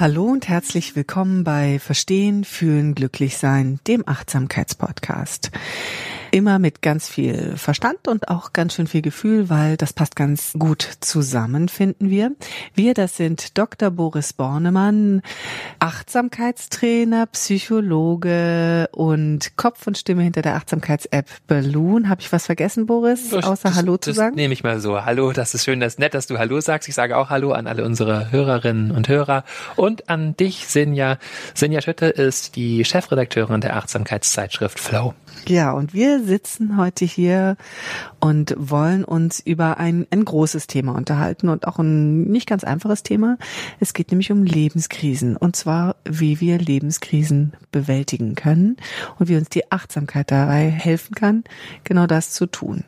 Hallo und herzlich willkommen bei Verstehen, Fühlen, Glücklichsein, dem Achtsamkeitspodcast. Immer mit ganz viel Verstand und auch ganz schön viel Gefühl, weil das passt ganz gut zusammen, finden wir. Wir, das sind Dr. Boris Bornemann, Achtsamkeitstrainer, Psychologe und Kopf und Stimme hinter der Achtsamkeits-App Balloon. Habe ich was vergessen, Boris, außer das, Hallo zu das sagen? Nehme ich mal so. Hallo, das ist schön, das ist nett, dass du Hallo sagst. Ich sage auch Hallo an alle unsere Hörerinnen und Hörer und an dich, Sinja. Sinja Schütte ist die Chefredakteurin der Achtsamkeitszeitschrift Flow. Ja, und wir sitzen heute hier und wollen uns über ein, ein großes Thema unterhalten und auch ein nicht ganz einfaches Thema. Es geht nämlich um Lebenskrisen und zwar, wie wir Lebenskrisen bewältigen können und wie uns die Achtsamkeit dabei helfen kann, genau das zu tun.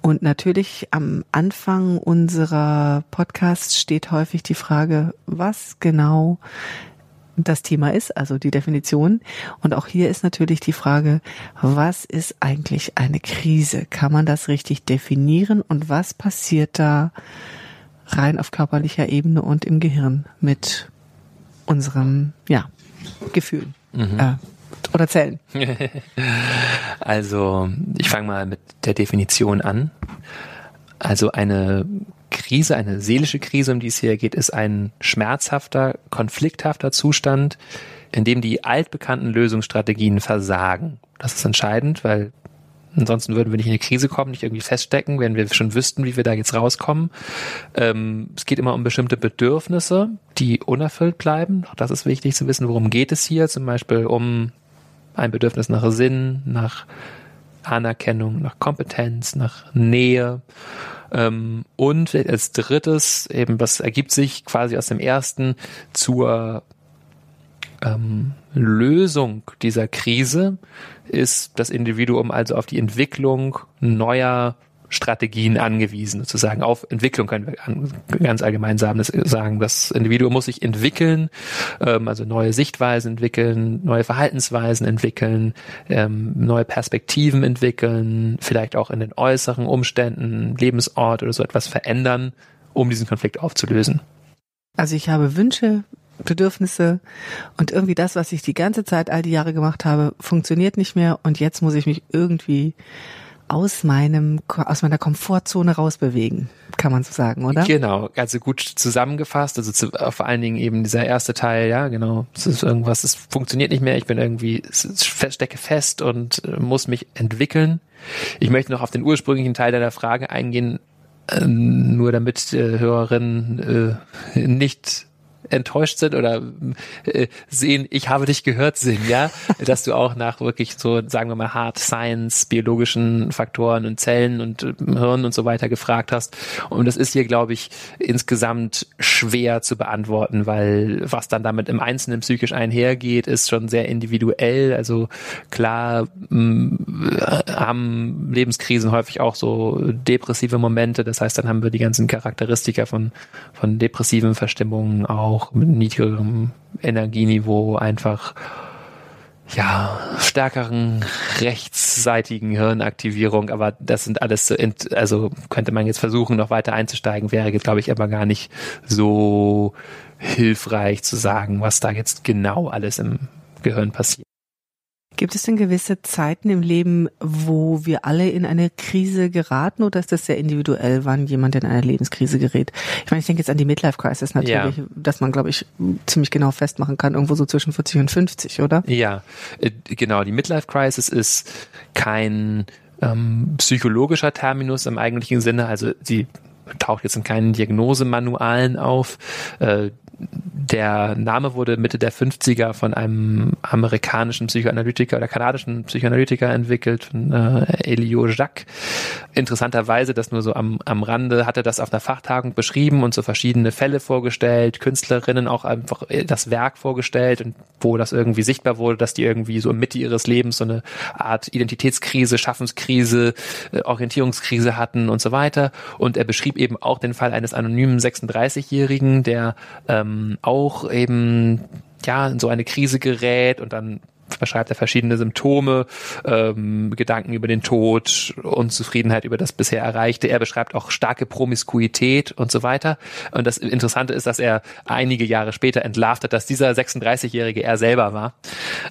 Und natürlich am Anfang unserer Podcasts steht häufig die Frage, was genau das Thema ist, also die Definition. Und auch hier ist natürlich die Frage, was ist eigentlich eine Krise? Kann man das richtig definieren? Und was passiert da rein auf körperlicher Ebene und im Gehirn mit unserem, ja, Gefühlen? Mhm. Äh, oder Zellen. Also, ich fange mal mit der Definition an. Also eine Krise, eine seelische Krise, um die es hier geht, ist ein schmerzhafter, konflikthafter Zustand, in dem die altbekannten Lösungsstrategien versagen. Das ist entscheidend, weil ansonsten würden wir nicht in eine Krise kommen, nicht irgendwie feststecken, wenn wir schon wüssten, wie wir da jetzt rauskommen. Ähm, es geht immer um bestimmte Bedürfnisse, die unerfüllt bleiben. Auch das ist wichtig zu wissen, worum geht es hier. Zum Beispiel um ein Bedürfnis nach Sinn, nach Anerkennung, nach Kompetenz, nach Nähe. Ähm, und als drittes, eben, was ergibt sich quasi aus dem ersten zur ähm, Lösung dieser Krise, ist das Individuum also auf die Entwicklung neuer Strategien angewiesen, sozusagen auf Entwicklung können wir ganz allgemein sagen. Das Individuum muss sich entwickeln, ähm, also neue Sichtweisen entwickeln, neue Verhaltensweisen entwickeln, ähm, neue Perspektiven entwickeln, vielleicht auch in den äußeren Umständen, Lebensort oder so etwas verändern, um diesen Konflikt aufzulösen. Also ich habe Wünsche, Bedürfnisse und irgendwie das, was ich die ganze Zeit all die Jahre gemacht habe, funktioniert nicht mehr und jetzt muss ich mich irgendwie aus meinem aus meiner Komfortzone rausbewegen, kann man so sagen, oder? Genau, also gut zusammengefasst, also zu, vor allen Dingen eben dieser erste Teil, ja, genau, es ist irgendwas, es funktioniert nicht mehr, ich bin irgendwie stecke fest und äh, muss mich entwickeln. Ich möchte noch auf den ursprünglichen Teil deiner Frage eingehen, äh, nur damit äh, Hörerinnen äh, nicht enttäuscht sind oder äh, sehen, ich habe dich gehört, Sinn, ja, dass du auch nach wirklich so, sagen wir mal, Hard Science, biologischen Faktoren und Zellen und äh, Hirn und so weiter gefragt hast. Und das ist hier, glaube ich, insgesamt schwer zu beantworten, weil was dann damit im Einzelnen psychisch einhergeht, ist schon sehr individuell. Also klar mh, haben Lebenskrisen häufig auch so depressive Momente. Das heißt, dann haben wir die ganzen Charakteristika von, von depressiven Verstimmungen auch auch mit niedrigerem Energieniveau einfach ja, stärkeren rechtsseitigen Hirnaktivierung, aber das sind alles so, also könnte man jetzt versuchen, noch weiter einzusteigen, wäre glaube ich, aber gar nicht so hilfreich zu sagen, was da jetzt genau alles im Gehirn passiert. Gibt es denn gewisse Zeiten im Leben, wo wir alle in eine Krise geraten oder ist das sehr individuell, wann jemand in eine Lebenskrise gerät? Ich meine, ich denke jetzt an die Midlife Crisis natürlich, ja. dass man, glaube ich, ziemlich genau festmachen kann, irgendwo so zwischen 40 und 50, oder? Ja, äh, genau. Die Midlife Crisis ist kein ähm, psychologischer Terminus im eigentlichen Sinne. Also sie taucht jetzt in keinen Diagnosemanualen auf. Äh, der Name wurde Mitte der 50er von einem amerikanischen Psychoanalytiker oder kanadischen Psychoanalytiker entwickelt, äh, Elio Jacques. Interessanterweise, das nur so am, am Rande, hat er das auf einer Fachtagung beschrieben und so verschiedene Fälle vorgestellt, Künstlerinnen auch einfach das Werk vorgestellt und wo das irgendwie sichtbar wurde, dass die irgendwie so Mitte ihres Lebens so eine Art Identitätskrise, Schaffenskrise, äh, Orientierungskrise hatten und so weiter. Und er beschrieb eben auch den Fall eines anonymen 36-Jährigen, der ähm, auch eben ja in so eine Krise gerät und dann beschreibt er verschiedene Symptome, ähm, Gedanken über den Tod, Unzufriedenheit über das bisher Erreichte. Er beschreibt auch starke Promiskuität und so weiter. Und das Interessante ist, dass er einige Jahre später entlarvt hat, dass dieser 36-Jährige er selber war.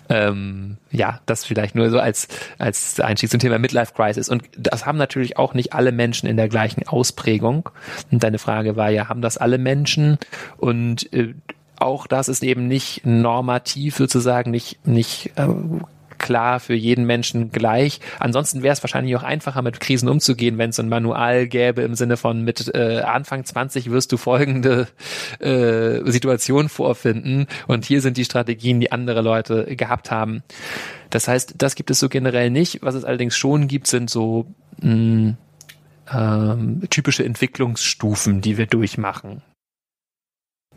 Ähm, ja, das vielleicht nur so als, als Einstieg zum Thema Midlife Crisis. Und das haben natürlich auch nicht alle Menschen in der gleichen Ausprägung. Und deine Frage war ja, haben das alle Menschen? Und äh, auch das ist eben nicht normativ sozusagen, nicht, nicht äh, klar für jeden Menschen gleich. Ansonsten wäre es wahrscheinlich auch einfacher, mit Krisen umzugehen, wenn es ein Manual gäbe im Sinne von mit äh, Anfang 20 wirst du folgende äh, Situation vorfinden und hier sind die Strategien, die andere Leute gehabt haben. Das heißt, das gibt es so generell nicht. Was es allerdings schon gibt, sind so mh, ähm, typische Entwicklungsstufen, die wir durchmachen.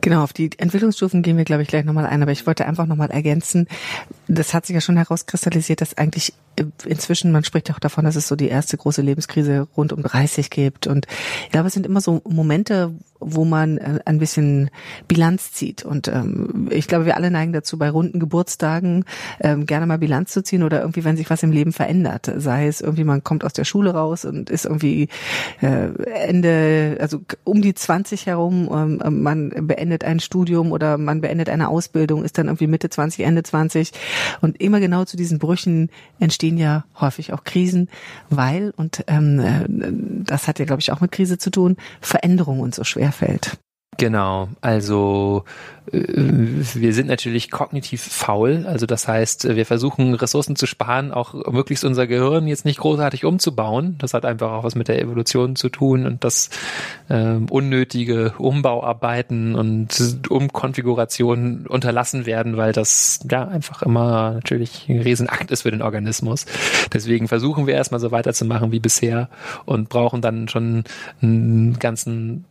Genau, auf die Entwicklungsstufen gehen wir, glaube ich, gleich nochmal ein. Aber ich wollte einfach nochmal ergänzen, das hat sich ja schon herauskristallisiert, dass eigentlich inzwischen, man spricht auch davon, dass es so die erste große Lebenskrise rund um 30 gibt. Und ich glaube, es sind immer so Momente, wo man äh, ein bisschen Bilanz zieht. Und ähm, ich glaube, wir alle neigen dazu, bei runden Geburtstagen ähm, gerne mal Bilanz zu ziehen oder irgendwie, wenn sich was im Leben verändert. Sei es irgendwie, man kommt aus der Schule raus und ist irgendwie äh, Ende, also um die 20 herum, ähm, man beendet ein Studium oder man beendet eine Ausbildung, ist dann irgendwie Mitte 20, Ende 20. Und immer genau zu diesen Brüchen entstehen ja häufig auch Krisen, weil, und ähm, äh, das hat ja, glaube ich, auch mit Krise zu tun, Veränderung uns so schwer fällt. Genau, also äh, wir sind natürlich kognitiv faul, also das heißt, wir versuchen Ressourcen zu sparen, auch möglichst unser Gehirn jetzt nicht großartig umzubauen. Das hat einfach auch was mit der Evolution zu tun und das äh, unnötige Umbauarbeiten und Umkonfigurationen unterlassen werden, weil das ja einfach immer natürlich ein Riesenakt ist für den Organismus. Deswegen versuchen wir erstmal so weiterzumachen wie bisher und brauchen dann schon einen ganzen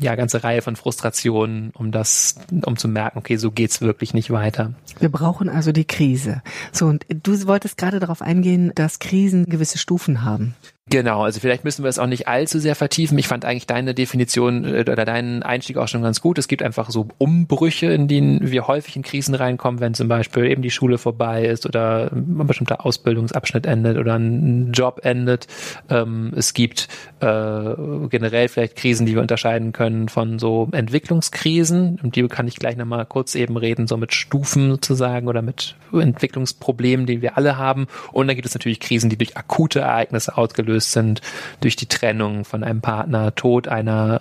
ja, ganze Reihe von Frustrationen, um das, um zu merken, okay, so geht's wirklich nicht weiter. Wir brauchen also die Krise. So, und du wolltest gerade darauf eingehen, dass Krisen gewisse Stufen haben. Genau, also vielleicht müssen wir es auch nicht allzu sehr vertiefen. Ich fand eigentlich deine Definition äh, oder deinen Einstieg auch schon ganz gut. Es gibt einfach so Umbrüche, in denen wir häufig in Krisen reinkommen, wenn zum Beispiel eben die Schule vorbei ist oder ein bestimmter Ausbildungsabschnitt endet oder ein Job endet. Ähm, es gibt äh, generell vielleicht Krisen, die wir unterscheiden können von so Entwicklungskrisen. Um die kann ich gleich nochmal kurz eben reden, so mit Stufen sozusagen oder mit Entwicklungsproblemen, die wir alle haben. Und dann gibt es natürlich Krisen, die durch akute Ereignisse ausgelöst ausgelöst sind durch die Trennung von einem Partner, Tod einer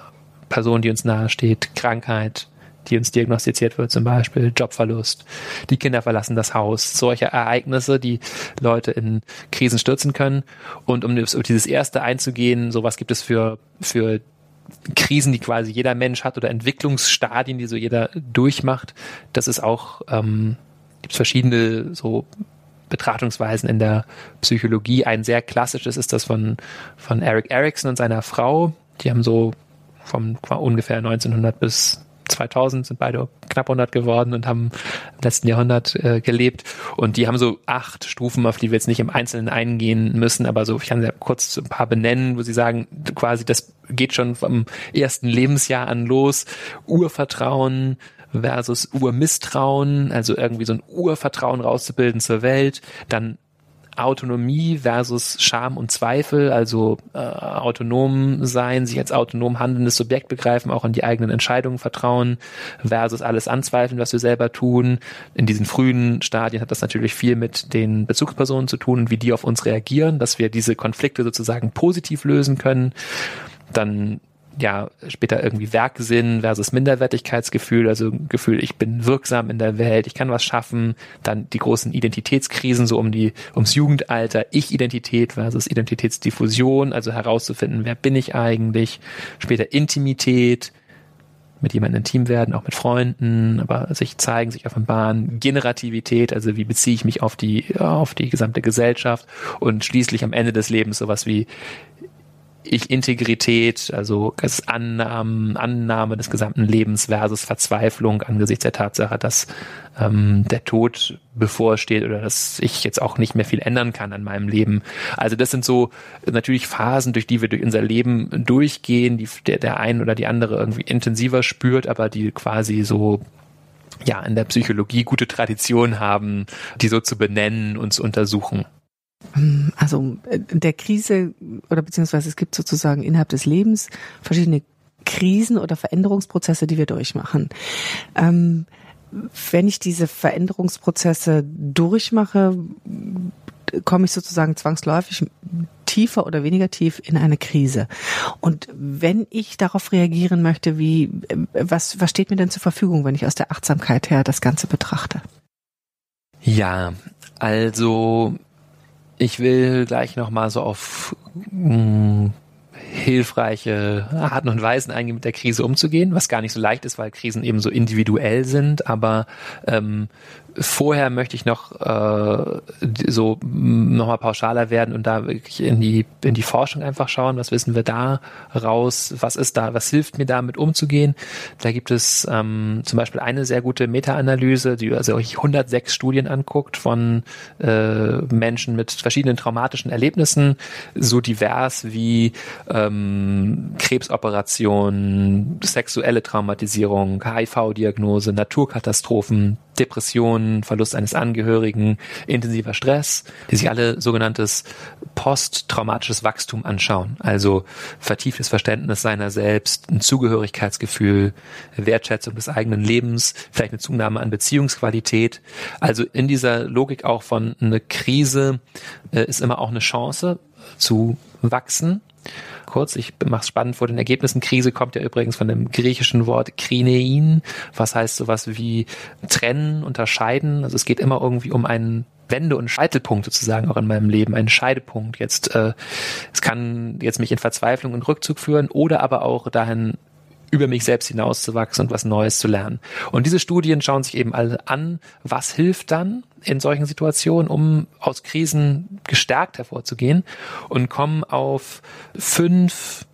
Person, die uns nahesteht, Krankheit, die uns diagnostiziert wird, zum Beispiel Jobverlust, die Kinder verlassen das Haus, solche Ereignisse, die Leute in Krisen stürzen können. Und um dieses erste einzugehen, sowas gibt es für, für Krisen, die quasi jeder Mensch hat oder Entwicklungsstadien, die so jeder durchmacht. Das ist auch, ähm, gibt es verschiedene so Betrachtungsweisen in der Psychologie. Ein sehr klassisches ist das von, von Eric Erickson und seiner Frau. Die haben so vom ungefähr 1900 bis 2000 sind beide knapp 100 geworden und haben im letzten Jahrhundert äh, gelebt. Und die haben so acht Stufen, auf die wir jetzt nicht im Einzelnen eingehen müssen, aber so, ich kann ja kurz ein paar benennen, wo sie sagen, quasi das geht schon vom ersten Lebensjahr an los. Urvertrauen, versus Urmisstrauen, also irgendwie so ein Urvertrauen rauszubilden zur Welt, dann Autonomie versus Scham und Zweifel, also äh, autonom sein, sich als autonom handelndes Subjekt begreifen, auch an die eigenen Entscheidungen vertrauen, versus alles anzweifeln, was wir selber tun. In diesen frühen Stadien hat das natürlich viel mit den Bezugspersonen zu tun und wie die auf uns reagieren, dass wir diese Konflikte sozusagen positiv lösen können. Dann ja, später irgendwie Werksinn versus Minderwertigkeitsgefühl, also Gefühl, ich bin wirksam in der Welt, ich kann was schaffen, dann die großen Identitätskrisen so um die, ums Jugendalter, Ich-Identität versus Identitätsdiffusion, also herauszufinden, wer bin ich eigentlich, später Intimität, mit jemandem intim werden, auch mit Freunden, aber sich zeigen, sich offenbaren, Generativität, also wie beziehe ich mich auf die, auf die gesamte Gesellschaft und schließlich am Ende des Lebens sowas wie ich Integrität, also das Annahmen, Annahme des gesamten Lebens versus Verzweiflung angesichts der Tatsache, dass ähm, der Tod bevorsteht oder dass ich jetzt auch nicht mehr viel ändern kann an meinem Leben. Also das sind so natürlich Phasen, durch die wir durch unser Leben durchgehen, die der, der ein oder die andere irgendwie intensiver spürt, aber die quasi so ja in der Psychologie gute Tradition haben, die so zu benennen und zu untersuchen. Also äh, der Krise oder beziehungsweise es gibt sozusagen innerhalb des Lebens verschiedene Krisen oder Veränderungsprozesse, die wir durchmachen. Ähm, wenn ich diese Veränderungsprozesse durchmache, komme ich sozusagen zwangsläufig tiefer oder weniger tief in eine Krise. Und wenn ich darauf reagieren möchte, wie, äh, was, was steht mir denn zur Verfügung, wenn ich aus der Achtsamkeit her das Ganze betrachte? Ja, also ich will gleich nochmal so auf mh, mm, hilfreiche Arten und Weisen eingehen, mit der Krise umzugehen, was gar nicht so leicht ist, weil Krisen eben so individuell sind, aber ähm, vorher möchte ich noch äh, so nochmal pauschaler werden und da wirklich in die in die Forschung einfach schauen, was wissen wir da raus, was ist da, was hilft mir damit umzugehen. Da gibt es ähm, zum Beispiel eine sehr gute Meta-Analyse, die also euch 106 Studien anguckt von äh, Menschen mit verschiedenen traumatischen Erlebnissen, so divers wie ähm, Krebsoperationen, sexuelle Traumatisierung, HIV-Diagnose, Naturkatastrophen, Depressionen, Verlust eines Angehörigen, intensiver Stress, die sich alle sogenanntes posttraumatisches Wachstum anschauen. Also vertieftes Verständnis seiner selbst, ein Zugehörigkeitsgefühl, Wertschätzung des eigenen Lebens, vielleicht eine Zunahme an Beziehungsqualität. Also in dieser Logik auch von eine Krise äh, ist immer auch eine Chance zu wachsen kurz, ich mache es spannend vor den Ergebnissen. Krise kommt ja übrigens von dem griechischen Wort krinein, was heißt sowas wie trennen, unterscheiden. Also es geht immer irgendwie um einen Wende- und Scheitelpunkt sozusagen auch in meinem Leben, einen Scheidepunkt. Jetzt, äh, es kann jetzt mich in Verzweiflung und Rückzug führen oder aber auch dahin über mich selbst hinauszuwachsen und was Neues zu lernen. Und diese Studien schauen sich eben alle an, was hilft dann in solchen Situationen, um aus Krisen gestärkt hervorzugehen und kommen auf fünf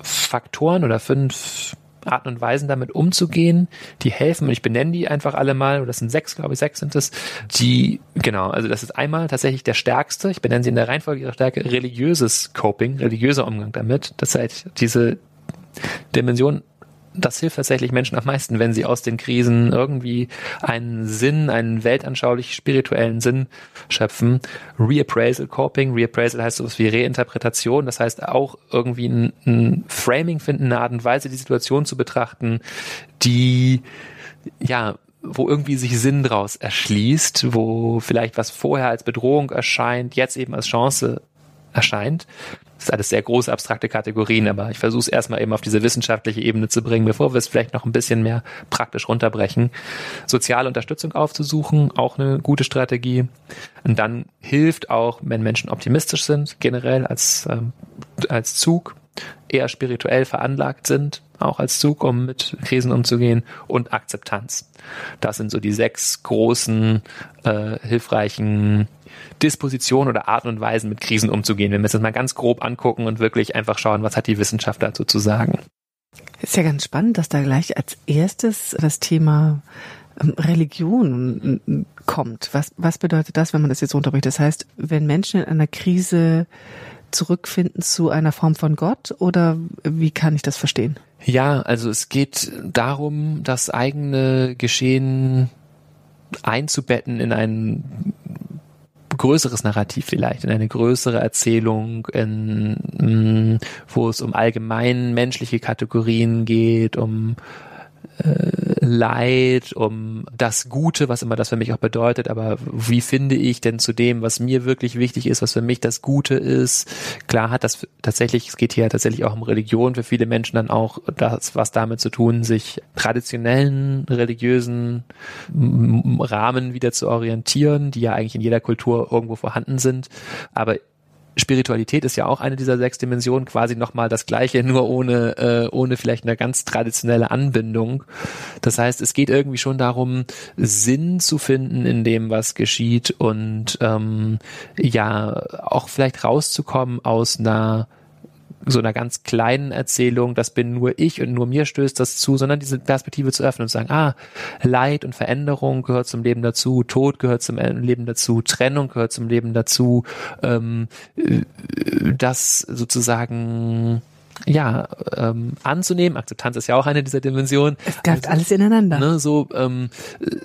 Faktoren oder fünf Arten und Weisen damit umzugehen, die helfen, und ich benenne die einfach alle mal, oder das sind sechs, glaube ich, sechs sind es, die, genau, also das ist einmal tatsächlich der stärkste, ich benenne sie in der Reihenfolge ihrer Stärke, religiöses Coping, religiöser Umgang damit, das heißt, diese Dimension, das hilft tatsächlich Menschen am meisten, wenn sie aus den Krisen irgendwie einen Sinn, einen weltanschaulich spirituellen Sinn schöpfen. Reappraisal Coping, Reappraisal heißt sowas wie Reinterpretation, das heißt auch irgendwie ein, ein Framing finden, eine Art und Weise, die Situation zu betrachten, die ja wo irgendwie sich Sinn draus erschließt, wo vielleicht was vorher als Bedrohung erscheint, jetzt eben als Chance erscheint. Das ist alles sehr große abstrakte Kategorien, aber ich versuche es erstmal eben auf diese wissenschaftliche Ebene zu bringen, bevor wir es vielleicht noch ein bisschen mehr praktisch runterbrechen. Soziale Unterstützung aufzusuchen, auch eine gute Strategie. Und dann hilft auch, wenn Menschen optimistisch sind, generell als, ähm, als Zug, eher spirituell veranlagt sind, auch als Zug, um mit Krisen umzugehen, und Akzeptanz. Das sind so die sechs großen, äh, hilfreichen Disposition oder Arten und Weisen mit Krisen umzugehen, wenn wir es das mal ganz grob angucken und wirklich einfach schauen, was hat die Wissenschaft dazu zu sagen. Ist ja ganz spannend, dass da gleich als erstes das Thema ähm, Religion kommt. Was, was bedeutet das, wenn man das jetzt runterbricht? Das heißt, wenn Menschen in einer Krise zurückfinden zu einer Form von Gott oder wie kann ich das verstehen? Ja, also es geht darum, das eigene Geschehen einzubetten in einen größeres Narrativ vielleicht, in eine größere Erzählung, in, mm, wo es um allgemein menschliche Kategorien geht, um Leid, um das Gute, was immer das für mich auch bedeutet, aber wie finde ich denn zu dem, was mir wirklich wichtig ist, was für mich das Gute ist? Klar hat das tatsächlich, es geht hier tatsächlich auch um Religion für viele Menschen dann auch das, was damit zu tun, sich traditionellen religiösen Rahmen wieder zu orientieren, die ja eigentlich in jeder Kultur irgendwo vorhanden sind. Aber Spiritualität ist ja auch eine dieser sechs Dimensionen, quasi nochmal das gleiche, nur ohne, äh, ohne vielleicht eine ganz traditionelle Anbindung. Das heißt, es geht irgendwie schon darum, Sinn zu finden in dem, was geschieht und ähm, ja, auch vielleicht rauszukommen aus einer so einer ganz kleinen Erzählung, das bin nur ich und nur mir stößt das zu, sondern diese Perspektive zu öffnen und zu sagen, ah, Leid und Veränderung gehört zum Leben dazu, Tod gehört zum Leben dazu, Trennung gehört zum Leben dazu, ähm, äh, das sozusagen ja, ähm, anzunehmen. Akzeptanz ist ja auch eine dieser Dimensionen. Es greift also, alles ineinander. Ne, so ähm,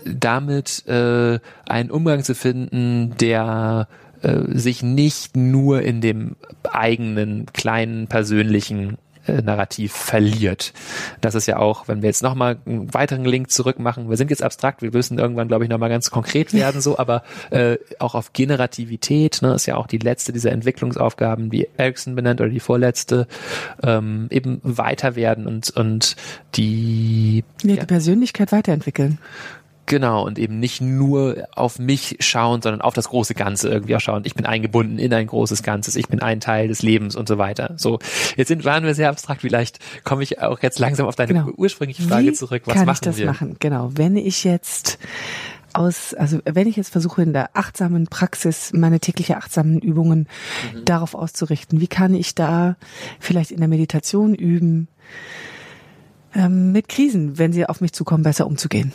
damit äh, einen Umgang zu finden, der äh, sich nicht nur in dem eigenen kleinen persönlichen äh, Narrativ verliert. Das ist ja auch, wenn wir jetzt nochmal einen weiteren Link zurück machen, wir sind jetzt abstrakt, wir müssen irgendwann, glaube ich, nochmal ganz konkret werden, so, aber äh, auch auf Generativität, ne, ist ja auch die letzte dieser Entwicklungsaufgaben, die Ericsson benennt oder die vorletzte, ähm, eben weiter werden und, und die, ja, die Persönlichkeit weiterentwickeln. Genau, und eben nicht nur auf mich schauen, sondern auf das große Ganze irgendwie auch schauen. Ich bin eingebunden in ein großes Ganzes, ich bin ein Teil des Lebens und so weiter. So, jetzt sind, waren wir sehr abstrakt, vielleicht komme ich auch jetzt langsam auf deine genau. ursprüngliche Frage Wie zurück. Was kann machen ich das wir? machen? Genau, wenn ich jetzt aus, also wenn ich jetzt versuche in der achtsamen Praxis meine tägliche achtsamen Übungen mhm. darauf auszurichten, wie kann ich da vielleicht in der Meditation üben, ähm, mit Krisen, wenn sie auf mich zukommen, besser umzugehen?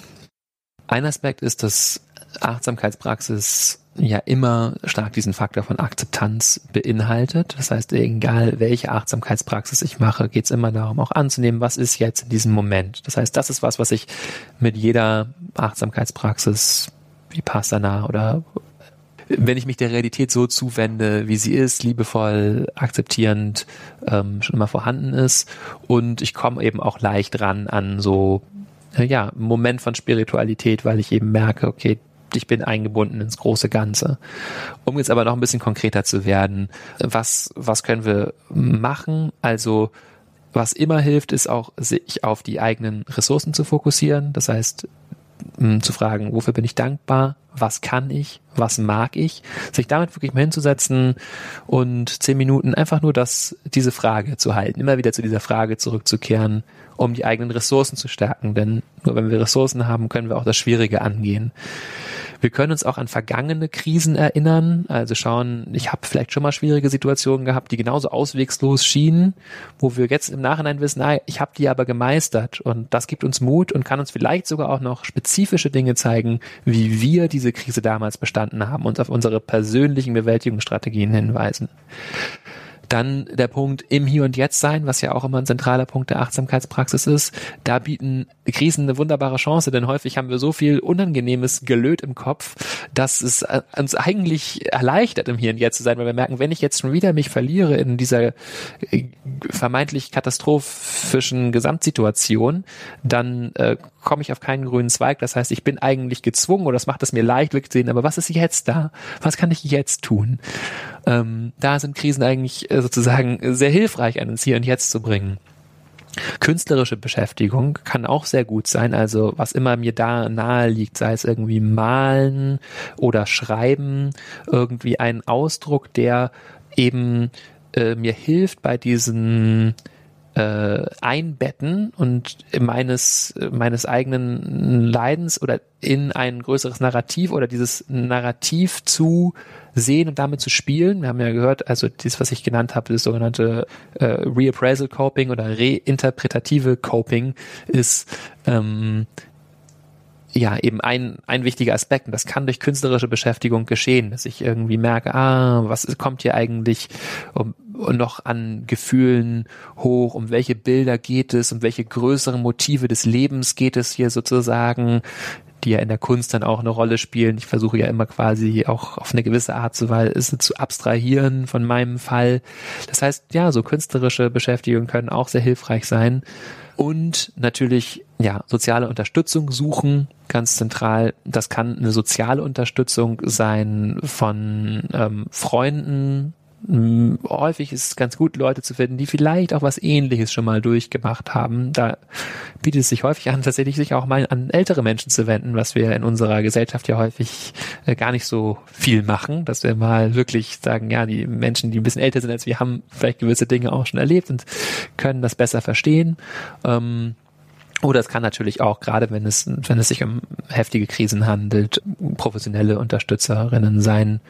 Ein Aspekt ist, dass Achtsamkeitspraxis ja immer stark diesen Faktor von Akzeptanz beinhaltet. Das heißt, egal welche Achtsamkeitspraxis ich mache, geht es immer darum, auch anzunehmen, was ist jetzt in diesem Moment. Das heißt, das ist was, was ich mit jeder Achtsamkeitspraxis wie Passana oder wenn ich mich der Realität so zuwende, wie sie ist, liebevoll, akzeptierend, ähm, schon immer vorhanden ist. Und ich komme eben auch leicht ran an so äh, ja, Moment von Spiritualität, weil ich eben merke, okay, ich bin eingebunden ins große Ganze. Um jetzt aber noch ein bisschen konkreter zu werden, was, was können wir machen? Also, was immer hilft, ist auch, sich auf die eigenen Ressourcen zu fokussieren. Das heißt, zu fragen, wofür bin ich dankbar? Was kann ich? Was mag ich? Sich damit wirklich mal hinzusetzen und zehn Minuten einfach nur das, diese Frage zu halten, immer wieder zu dieser Frage zurückzukehren, um die eigenen Ressourcen zu stärken. Denn nur wenn wir Ressourcen haben, können wir auch das Schwierige angehen. Wir können uns auch an vergangene Krisen erinnern, also schauen, ich habe vielleicht schon mal schwierige Situationen gehabt, die genauso auswegslos schienen, wo wir jetzt im Nachhinein wissen, ah, ich habe die aber gemeistert und das gibt uns Mut und kann uns vielleicht sogar auch noch spezifische Dinge zeigen, wie wir diese Krise damals bestanden haben und auf unsere persönlichen Bewältigungsstrategien hinweisen. Dann der Punkt im Hier und Jetzt sein, was ja auch immer ein zentraler Punkt der Achtsamkeitspraxis ist. Da bieten Krisen eine wunderbare Chance, denn häufig haben wir so viel Unangenehmes Gelöt im Kopf, dass es uns eigentlich erleichtert, im Hier und Jetzt zu sein, weil wir merken, wenn ich jetzt schon wieder mich verliere in dieser äh, vermeintlich katastrophischen Gesamtsituation, dann äh, komme ich auf keinen grünen Zweig. Das heißt, ich bin eigentlich gezwungen oder das macht es mir leicht wegzusehen, aber was ist jetzt da? Was kann ich jetzt tun? Ähm, da sind Krisen eigentlich äh, sozusagen sehr hilfreich, einen ins Hier und Jetzt zu bringen. Künstlerische Beschäftigung kann auch sehr gut sein, also was immer mir da nahe liegt, sei es irgendwie malen oder schreiben, irgendwie ein Ausdruck, der eben äh, mir hilft bei diesen äh, Einbetten und meines meines eigenen Leidens oder in ein größeres Narrativ oder dieses Narrativ zu sehen und damit zu spielen. Wir haben ja gehört, also das, was ich genannt habe, das sogenannte äh, Reappraisal Coping oder reinterpretative Coping ist ähm, ja eben ein, ein wichtiger Aspekt und das kann durch künstlerische Beschäftigung geschehen, dass ich irgendwie merke, ah, was kommt hier eigentlich, um, noch an Gefühlen hoch? Um welche Bilder geht es? Um welche größeren Motive des Lebens geht es hier sozusagen? die ja in der Kunst dann auch eine Rolle spielen. Ich versuche ja immer quasi auch auf eine gewisse Art zu, Weise zu abstrahieren von meinem Fall. Das heißt, ja, so künstlerische Beschäftigungen können auch sehr hilfreich sein. Und natürlich, ja, soziale Unterstützung suchen, ganz zentral. Das kann eine soziale Unterstützung sein von ähm, Freunden, häufig ist es ganz gut, Leute zu finden, die vielleicht auch was ähnliches schon mal durchgemacht haben. Da bietet es sich häufig an, tatsächlich sich auch mal an ältere Menschen zu wenden, was wir in unserer Gesellschaft ja häufig äh, gar nicht so viel machen, dass wir mal wirklich sagen, ja, die Menschen, die ein bisschen älter sind als wir, haben vielleicht gewisse Dinge auch schon erlebt und können das besser verstehen. Ähm, oder es kann natürlich auch, gerade wenn es, wenn es sich um heftige Krisen handelt, professionelle Unterstützerinnen sein,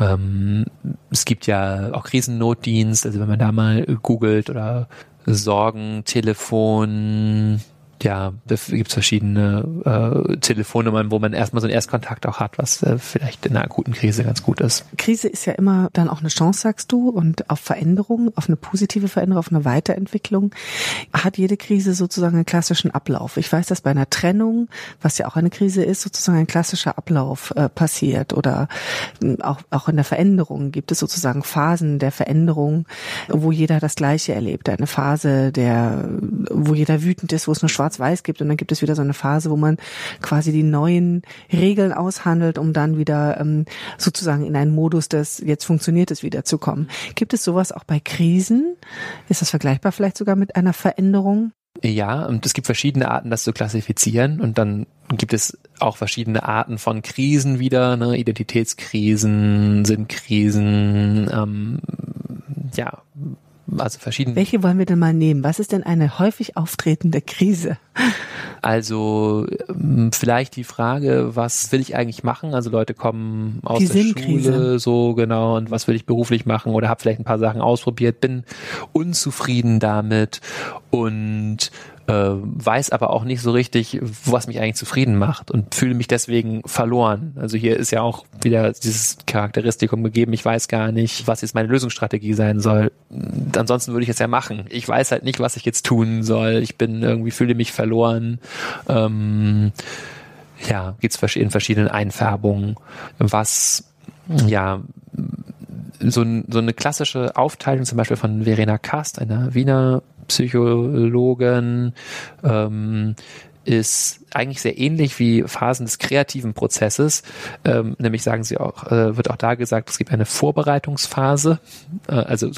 ähm, es gibt ja auch Krisennotdienst, also wenn man da mal googelt oder Sorgentelefon, ja, da gibt es verschiedene äh, Telefonnummern, wo man erstmal so einen Erstkontakt auch hat, was äh, vielleicht in einer akuten Krise ganz gut ist. Krise ist ja immer dann auch eine Chance, sagst du, und auf Veränderung, auf eine positive Veränderung, auf eine Weiterentwicklung hat jede Krise sozusagen einen klassischen Ablauf. Ich weiß, dass bei einer Trennung, was ja auch eine Krise ist, sozusagen ein klassischer Ablauf äh, passiert oder äh, auch, auch in der Veränderung gibt es sozusagen Phasen der Veränderung, wo jeder das Gleiche erlebt. Eine Phase der, wo jeder wütend ist, wo es nur schwarz Schwarz-Weiß gibt und dann gibt es wieder so eine Phase, wo man quasi die neuen Regeln aushandelt, um dann wieder ähm, sozusagen in einen Modus des jetzt funktioniert es wieder zu kommen. Gibt es sowas auch bei Krisen? Ist das vergleichbar vielleicht sogar mit einer Veränderung? Ja, und es gibt verschiedene Arten, das zu klassifizieren. Und dann gibt es auch verschiedene Arten von Krisen wieder, ne? Identitätskrisen, Sinnkrisen, ähm, ja, also verschiedene. Welche wollen wir denn mal nehmen? Was ist denn eine häufig auftretende Krise? Also ähm, vielleicht die Frage, was will ich eigentlich machen? Also Leute kommen aus die der Schule, so genau, und was will ich beruflich machen? Oder habe vielleicht ein paar Sachen ausprobiert, bin unzufrieden damit und weiß aber auch nicht so richtig, was mich eigentlich zufrieden macht und fühle mich deswegen verloren. Also hier ist ja auch wieder dieses Charakteristikum gegeben, ich weiß gar nicht, was jetzt meine Lösungsstrategie sein soll. Ansonsten würde ich es ja machen. Ich weiß halt nicht, was ich jetzt tun soll. Ich bin irgendwie, fühle mich verloren. Ähm, ja, gibt's in verschiedenen Einfärbungen, was ja so, so eine klassische Aufteilung zum Beispiel von Verena Kast, einer Wiener Psychologin, ähm, ist eigentlich sehr ähnlich wie Phasen des kreativen Prozesses. Ähm, nämlich sagen sie auch, äh, wird auch da gesagt, es gibt eine Vorbereitungsphase, äh, also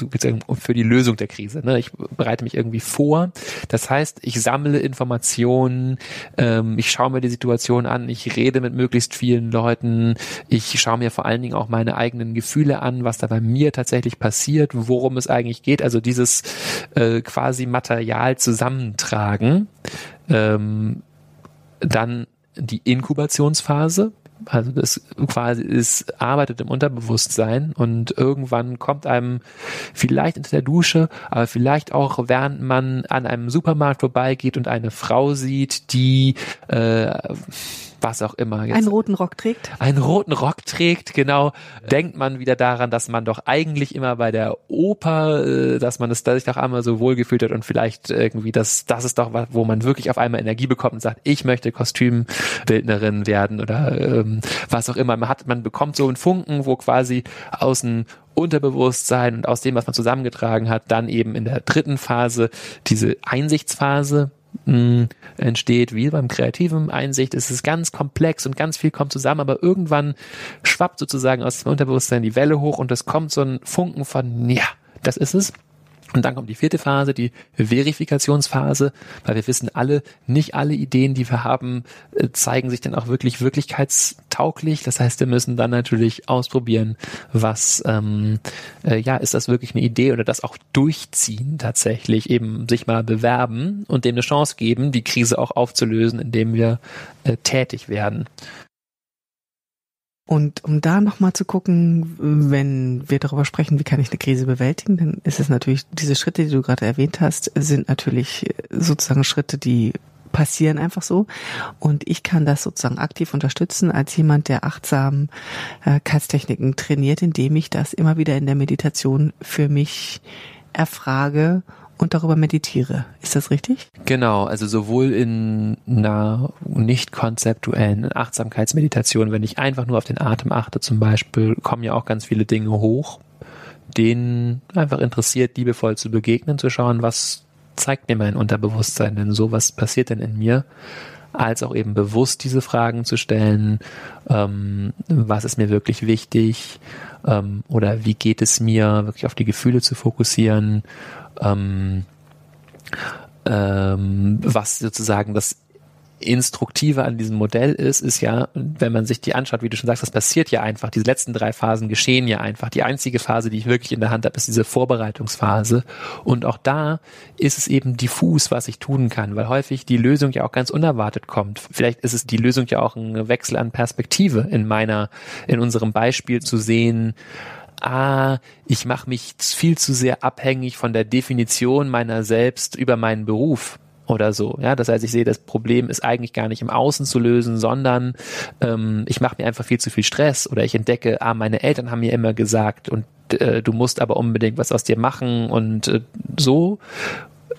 für die Lösung der Krise. Ne? Ich bereite mich irgendwie vor. Das heißt, ich sammle Informationen, ähm, ich schaue mir die Situation an, ich rede mit möglichst vielen Leuten, ich schaue mir vor allen Dingen auch meine eigenen Gefühle an, was da bei mir tatsächlich passiert, worum es eigentlich geht. Also dieses äh, quasi Material zusammentragen ähm, dann die Inkubationsphase, also das quasi ist, arbeitet im Unterbewusstsein und irgendwann kommt einem vielleicht unter der Dusche, aber vielleicht auch während man an einem Supermarkt vorbeigeht und eine Frau sieht, die äh, was auch immer. Jetzt, einen roten Rock trägt? Einen roten Rock trägt, genau. Denkt man wieder daran, dass man doch eigentlich immer bei der Oper, äh, dass man es sich doch einmal so wohlgefühlt hat und vielleicht irgendwie das, das ist doch was, wo man wirklich auf einmal Energie bekommt und sagt, ich möchte Kostümbildnerin werden oder ähm, was auch immer. Man hat, man bekommt so einen Funken, wo quasi aus dem Unterbewusstsein und aus dem, was man zusammengetragen hat, dann eben in der dritten Phase diese Einsichtsphase, mh, entsteht, wie beim kreativen Einsicht, ist es ganz komplex und ganz viel kommt zusammen, aber irgendwann schwappt sozusagen aus dem Unterbewusstsein die Welle hoch und es kommt so ein Funken von, ja, das ist es. Und dann kommt die vierte Phase, die Verifikationsphase, weil wir wissen alle, nicht alle Ideen, die wir haben, äh, zeigen sich dann auch wirklich wirklichkeitstauglich. Das heißt, wir müssen dann natürlich ausprobieren, was, ähm, äh, ja, ist das wirklich eine Idee oder das auch durchziehen tatsächlich, eben sich mal bewerben und dem eine Chance geben, die Krise auch aufzulösen, indem wir äh, tätig werden. Und um da nochmal zu gucken, wenn wir darüber sprechen, wie kann ich eine Krise bewältigen, dann ist es natürlich, diese Schritte, die du gerade erwähnt hast, sind natürlich sozusagen Schritte, die passieren einfach so. Und ich kann das sozusagen aktiv unterstützen als jemand, der Achtsamkeitstechniken trainiert, indem ich das immer wieder in der Meditation für mich erfrage und darüber meditiere. Ist das richtig? Genau, also sowohl in einer nicht konzeptuellen Achtsamkeitsmeditation, wenn ich einfach nur auf den Atem achte zum Beispiel, kommen ja auch ganz viele Dinge hoch, denen einfach interessiert, liebevoll zu begegnen, zu schauen, was zeigt mir mein Unterbewusstsein denn so, was passiert denn in mir, als auch eben bewusst diese Fragen zu stellen, ähm, was ist mir wirklich wichtig ähm, oder wie geht es mir, wirklich auf die Gefühle zu fokussieren, ähm, ähm, was sozusagen das Instruktive an diesem Modell ist, ist ja, wenn man sich die anschaut, wie du schon sagst, das passiert ja einfach. Diese letzten drei Phasen geschehen ja einfach. Die einzige Phase, die ich wirklich in der Hand habe, ist diese Vorbereitungsphase. Und auch da ist es eben diffus, was ich tun kann, weil häufig die Lösung ja auch ganz unerwartet kommt. Vielleicht ist es die Lösung ja auch ein Wechsel an Perspektive in meiner, in unserem Beispiel zu sehen, ah, ich mache mich viel zu sehr abhängig von der Definition meiner selbst über meinen Beruf oder so. Ja, das heißt, ich sehe, das Problem ist eigentlich gar nicht im Außen zu lösen, sondern ähm, ich mache mir einfach viel zu viel Stress oder ich entdecke, ah, meine Eltern haben mir immer gesagt und äh, du musst aber unbedingt was aus dir machen und äh, so.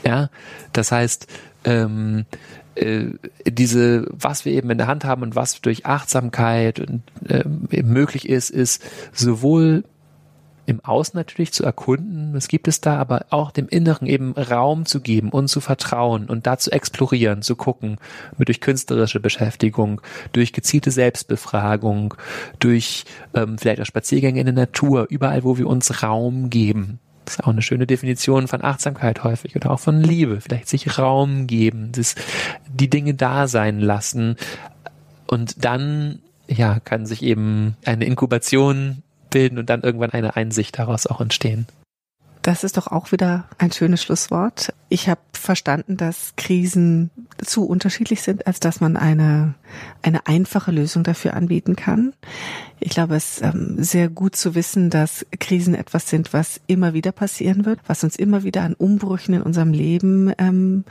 Ja, das heißt, ähm, äh, diese, was wir eben in der Hand haben und was durch Achtsamkeit und, äh, möglich ist, ist sowohl im Außen natürlich zu erkunden, es gibt es da, aber auch dem Inneren eben Raum zu geben und zu vertrauen und da zu explorieren, zu gucken, durch künstlerische Beschäftigung, durch gezielte Selbstbefragung, durch ähm, vielleicht auch Spaziergänge in der Natur, überall, wo wir uns Raum geben. Das ist auch eine schöne Definition von Achtsamkeit häufig oder auch von Liebe. Vielleicht sich Raum geben, das, die Dinge da sein lassen. Und dann ja, kann sich eben eine Inkubation bilden und dann irgendwann eine Einsicht daraus auch entstehen. Das ist doch auch wieder ein schönes Schlusswort. Ich habe verstanden, dass Krisen zu unterschiedlich sind, als dass man eine, eine einfache Lösung dafür anbieten kann. Ich glaube, es ist ähm, sehr gut zu wissen, dass Krisen etwas sind, was immer wieder passieren wird, was uns immer wieder an Umbrüchen in unserem Leben ähm,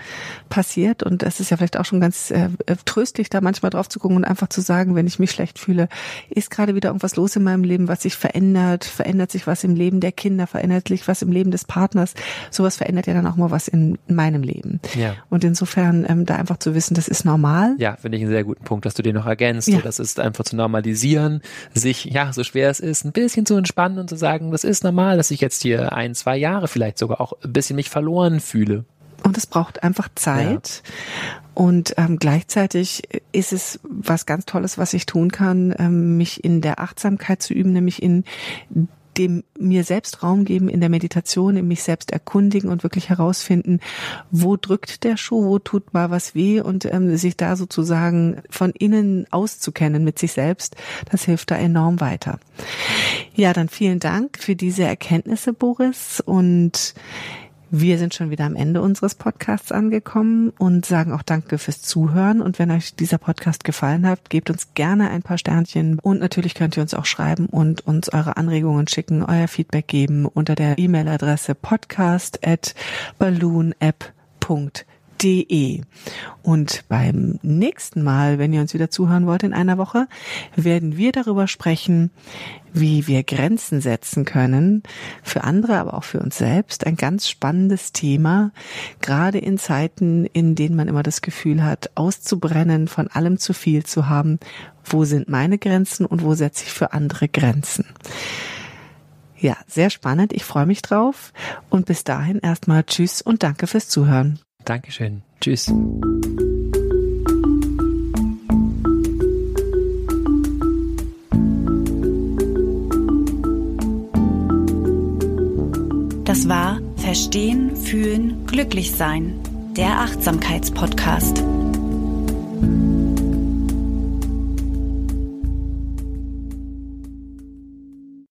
passiert. Und es ist ja vielleicht auch schon ganz äh, tröstlich, da manchmal drauf zu gucken und einfach zu sagen, wenn ich mich schlecht fühle, ist gerade wieder irgendwas los in meinem Leben, was sich verändert, verändert sich was im Leben der Kinder, verändert sich was im Leben des Partners. Sowas verändert ja dann auch mal was in, in meinem Leben. Ja. Und insofern ähm, da einfach zu wissen, das ist normal. Ja, finde ich einen sehr guten Punkt, dass du den noch ergänzt. Ja. Das ist einfach zu normalisieren, sich, ja, so schwer es ist, ein bisschen zu entspannen und zu sagen, das ist normal, dass ich jetzt hier ein, zwei Jahre vielleicht sogar auch ein bisschen mich verloren fühle. Und es braucht einfach Zeit. Ja. Und ähm, gleichzeitig ist es was ganz Tolles, was ich tun kann, ähm, mich in der Achtsamkeit zu üben, nämlich in dem mir selbst Raum geben in der Meditation, in mich selbst erkundigen und wirklich herausfinden, wo drückt der Schuh, wo tut mal was weh und ähm, sich da sozusagen von innen auszukennen mit sich selbst, das hilft da enorm weiter. Ja, dann vielen Dank für diese Erkenntnisse, Boris, und wir sind schon wieder am Ende unseres Podcasts angekommen und sagen auch Danke fürs Zuhören. Und wenn euch dieser Podcast gefallen hat, gebt uns gerne ein paar Sternchen. Und natürlich könnt ihr uns auch schreiben und uns eure Anregungen schicken, euer Feedback geben unter der E-Mail-Adresse podcast at balloonapp.de De. Und beim nächsten Mal, wenn ihr uns wieder zuhören wollt in einer Woche, werden wir darüber sprechen, wie wir Grenzen setzen können, für andere, aber auch für uns selbst. Ein ganz spannendes Thema, gerade in Zeiten, in denen man immer das Gefühl hat, auszubrennen, von allem zu viel zu haben. Wo sind meine Grenzen und wo setze ich für andere Grenzen? Ja, sehr spannend. Ich freue mich drauf. Und bis dahin erstmal Tschüss und danke fürs Zuhören. Dankeschön. Tschüss. Das war Verstehen, Fühlen, Glücklich Sein, der Achtsamkeitspodcast.